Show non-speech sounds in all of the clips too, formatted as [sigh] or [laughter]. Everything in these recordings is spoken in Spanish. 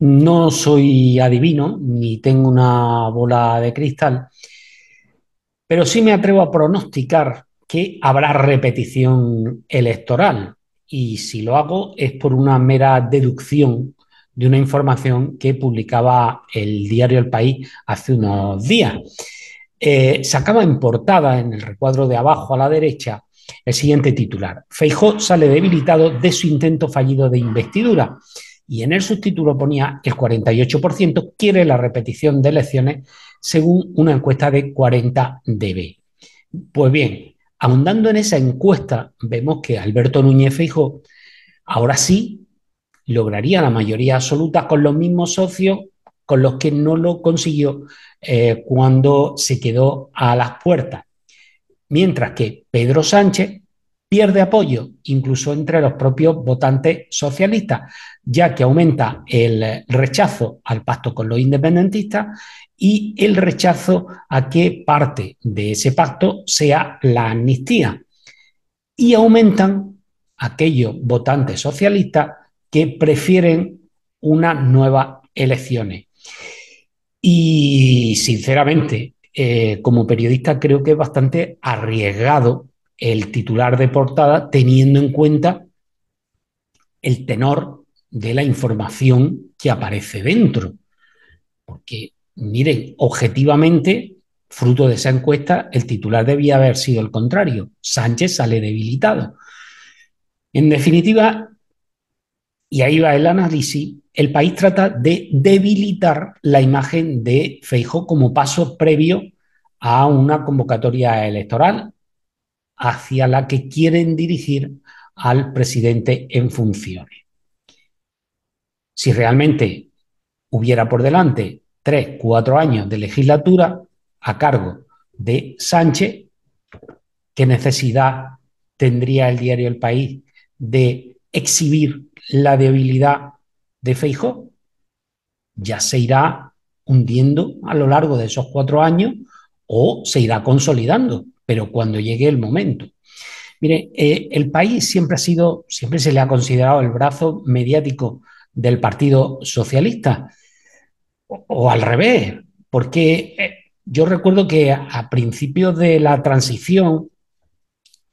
No soy adivino ni tengo una bola de cristal, pero sí me atrevo a pronosticar que habrá repetición electoral. Y si lo hago es por una mera deducción de una información que publicaba el diario El País hace unos días. Eh, sacaba en portada, en el recuadro de abajo a la derecha, el siguiente titular. Feijó sale debilitado de su intento fallido de investidura y en el subtítulo ponía el 48% quiere la repetición de elecciones según una encuesta de 40 dB. Pues bien, ahondando en esa encuesta, vemos que Alberto Núñez Feijó ahora sí lograría la mayoría absoluta con los mismos socios con los que no lo consiguió eh, cuando se quedó a las puertas. Mientras que Pedro Sánchez pierde apoyo, incluso entre los propios votantes socialistas, ya que aumenta el rechazo al pacto con los independentistas y el rechazo a que parte de ese pacto sea la amnistía. Y aumentan aquellos votantes socialistas que prefieren unas nuevas elecciones. Y sinceramente, eh, como periodista creo que es bastante arriesgado el titular de portada teniendo en cuenta el tenor de la información que aparece dentro. Porque, miren, objetivamente, fruto de esa encuesta, el titular debía haber sido el contrario. Sánchez sale debilitado. En definitiva, y ahí va el análisis, el país trata de debilitar la imagen de Feijóo como paso previo a una convocatoria electoral hacia la que quieren dirigir al presidente en funciones. Si realmente hubiera por delante tres, cuatro años de legislatura a cargo de Sánchez, ¿qué necesidad tendría el diario El País de exhibir la debilidad de Feijó? Ya se irá hundiendo a lo largo de esos cuatro años o se irá consolidando pero cuando llegue el momento. Mire, eh, el país siempre ha sido, siempre se le ha considerado el brazo mediático del Partido Socialista, o, al revés, porque eh, yo recuerdo que a, principios de la transición,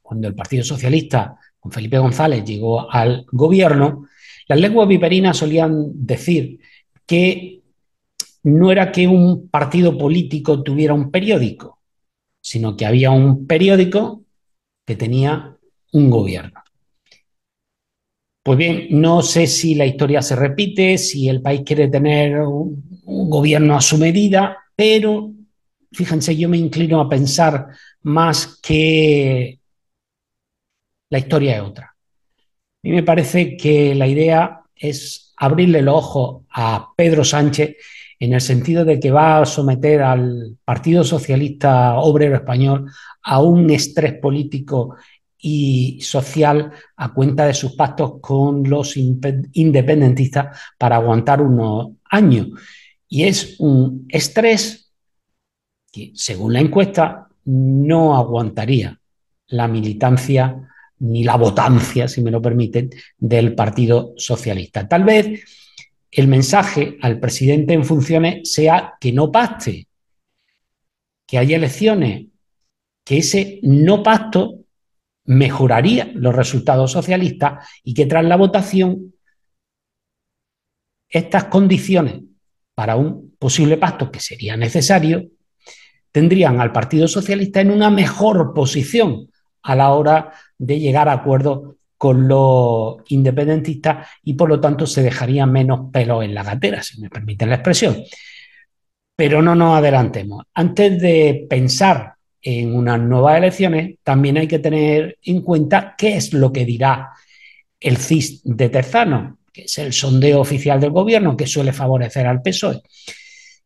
cuando el Partido Socialista con Felipe González llegó al gobierno, las lenguas viperinas solían decir que no era que un partido político tuviera un periódico, sino que había un periódico que tenía un gobierno. Pues bien, no sé si la historia se repite, si el país quiere tener un, gobierno a su medida, pero fíjense, yo me inclino a pensar más que la historia es otra. A mí me parece que la idea es abrirle los ojos a Pedro Sánchez en el sentido de que va a someter al Partido Socialista Obrero Español a un estrés político y social a cuenta de sus pactos con los independentistas para aguantar unos años. Y es un estrés que, según la encuesta, no aguantaría la militancia ni la votancia, si me lo permiten, del Partido Socialista. Tal vez el mensaje al presidente en funciones sea que no pacte, que haya elecciones, que ese no pacto mejoraría los resultados socialistas y que tras la votación estas condiciones para un posible pacto que sería necesario tendrían al Partido Socialista en una mejor posición a la hora de llegar a acuerdos con los independentistas y por lo tanto se dejaría menos pelo en la gatera, si me permiten la expresión. Pero no nos adelantemos. Antes de pensar en unas nuevas elecciones, también hay que tener en cuenta qué es lo que dirá el CIS de Terzano, que es el sondeo oficial del gobierno que suele favorecer al PSOE.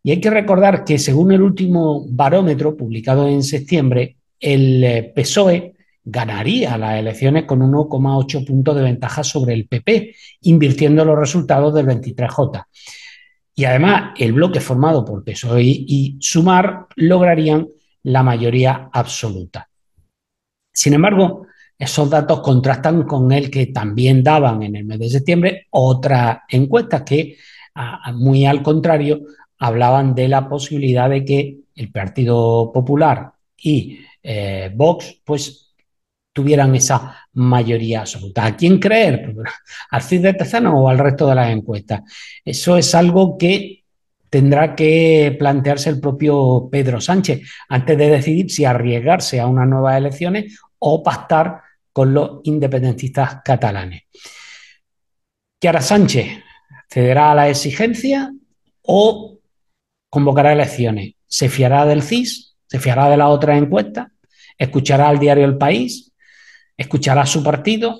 Y hay que recordar que según el último barómetro publicado en septiembre, el eh, PSOE ganaría las elecciones con 1,8 puntos de ventaja sobre el PP, invirtiendo los resultados del 23J. Y además, el bloque formado por PSOE y Sumar lograrían la mayoría absoluta. Sin embargo, esos datos contrastan con el que también daban en el mes de septiembre otras encuestas que muy al contrario, hablaban de la posibilidad de que el Partido Popular y eh, Vox pues tuvieran esa mayoría absoluta. ¿A quién creer? [laughs] ¿Al CID de Tezano o al resto de las encuestas? Eso es algo que tendrá que plantearse el propio Pedro Sánchez antes de decidir si arriesgarse a unas nuevas elecciones o pactar con los independentistas catalanes. ¿Qué hará Sánchez? ¿Cederá a la exigencia o convocará elecciones? ¿Se fiará del CIS? ¿Se fiará de la otra encuesta? ¿Escuchará al diario El País? Escuchará su partido.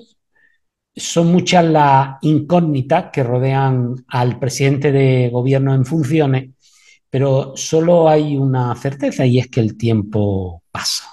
Son muchas las incógnitas que rodean al presidente de gobierno en funciones, pero solo hay una certeza y es que el tiempo pasa.